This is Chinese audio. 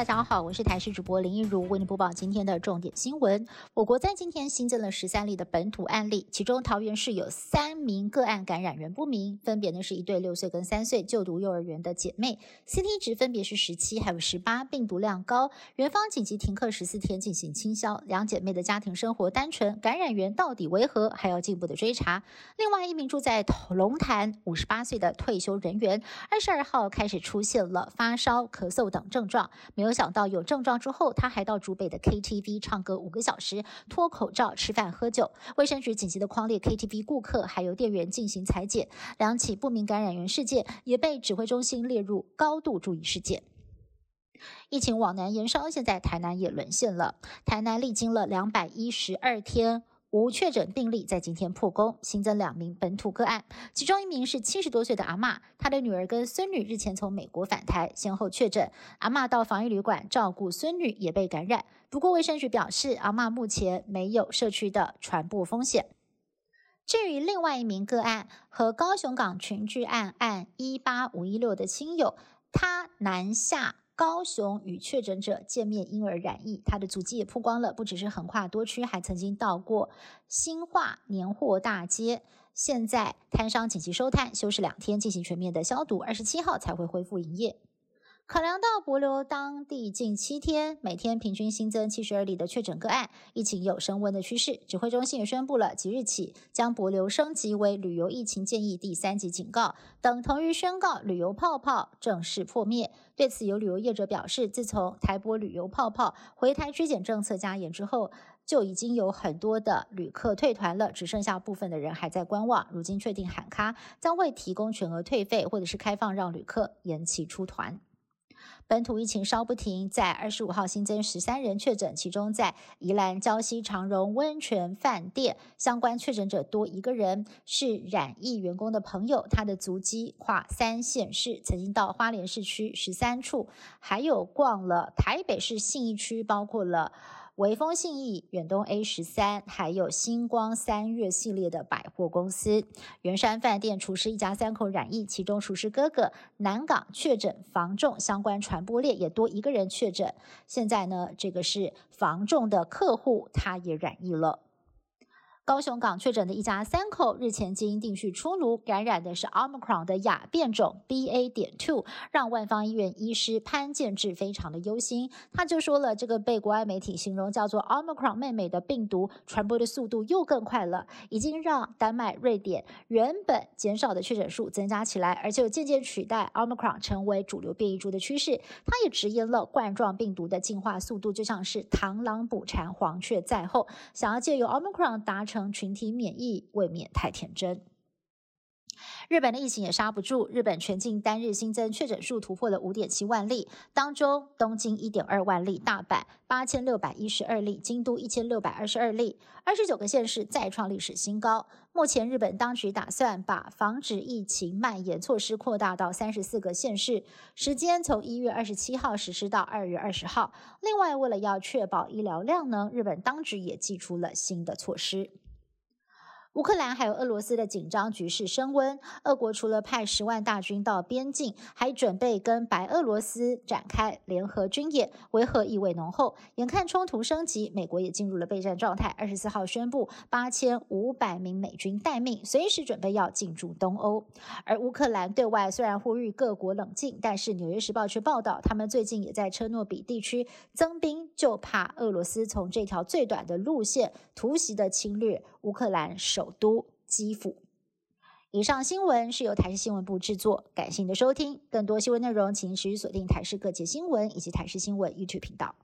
大家好，我是台视主播林一如，为您播报今天的重点新闻。我国在今天新增了十三例的本土案例，其中桃园市有三名个案感染源不明，分别呢是一对六岁跟三岁就读幼儿园的姐妹，CT 值分别是十七还有十八，病毒量高，园方紧急停课十四天进行清消。两姐妹的家庭生活单纯，感染源到底为何，还要进一步的追查。另外一名住在龙潭五十八岁的退休人员，二十二号开始出现了发烧、咳嗽等症状。没有没想到有症状之后，他还到竹北的 KTV 唱歌五个小时，脱口罩吃饭喝酒。卫生局紧急的框列 KTV 顾客还有店员进行裁剪，两起不明感染源事件也被指挥中心列入高度注意事件。疫情往南延烧，现在台南也沦陷了。台南历经了两百一十二天。无确诊病例在今天破功，新增两名本土个案，其中一名是七十多岁的阿嬷，她的女儿跟孙女日前从美国返台，先后确诊。阿嬷到防疫旅馆照顾孙女，也被感染。不过卫生局表示，阿嬷目前没有社区的传播风险。至于另外一名个案和高雄港群聚案案一八五一六的亲友，他南下。高雄与确诊者见面，因而染疫，他的足迹也曝光了。不只是横跨多区，还曾经到过新化年货大街。现在摊商紧急收摊，休市两天，进行全面的消毒，二十七号才会恢复营业。考量到博流当地近七天每天平均新增七十二例的确诊个案，疫情有升温的趋势，指挥中心也宣布了即日起将博流升级为旅游疫情建议第三级警告，等同于宣告旅游泡泡正式破灭。对此，有旅游业者表示，自从台博旅游泡泡回台追检政策加严之后，就已经有很多的旅客退团了，只剩下部分的人还在观望。如今确定喊卡，将会提供全额退费，或者是开放让旅客延期出团。本土疫情稍不停，在二十五号新增十三人确诊，其中在宜兰礁溪长荣温泉饭店相关确诊者多一个人，是染疫员工的朋友，他的足迹跨三县市，曾经到花莲市区十三处，还有逛了台北市信义区，包括了。维风信义、远东 A 十三，还有星光三月系列的百货公司，圆山饭店厨师一家三口染疫，其中厨师哥哥南港确诊防重，相关传播链也多一个人确诊。现在呢，这个是防重的客户，他也染疫了。高雄港确诊的一家三口日前基因定序出炉，感染的是 Omicron 的亚变种 BA. 点 two，让万方医院医师潘建志非常的忧心。他就说了，这个被国外媒体形容叫做 Omicron 妹妹的病毒传播的速度又更快了，已经让丹麦、瑞典原本减少的确诊数增加起来，而且渐渐取代 Omicron 成为主流变异株的趋势。他也直言了冠状病毒的进化速度就像是螳螂捕蝉，黄雀在后，想要借由 Omicron 达成。群体免疫未免太天真。日本的疫情也刹不住，日本全境单日新增确诊数突破了五点七万例，当中东京一点二万例，大阪八千六百一十二例，京都一千六百二十二例，二十九个县市再创历史新高。目前日本当局打算把防止疫情蔓延措施扩大到三十四个县市，时间从一月二十七号实施到二月二十号。另外，为了要确保医疗量能，日本当局也寄出了新的措施。乌克兰还有俄罗斯的紧张局势升温，俄国除了派十万大军到边境，还准备跟白俄罗斯展开联合军演，维和意味浓厚。眼看冲突升级，美国也进入了备战状态。二十四号宣布八千五百名美军待命，随时准备要进驻东欧。而乌克兰对外虽然呼吁各国冷静，但是《纽约时报》却报道，他们最近也在车诺比地区增兵，就怕俄罗斯从这条最短的路线突袭的侵略乌克兰。首都基辅。以上新闻是由台视新闻部制作，感谢您的收听。更多新闻内容，请持续锁定台视各界新闻以及台视新闻 YouTube 频道。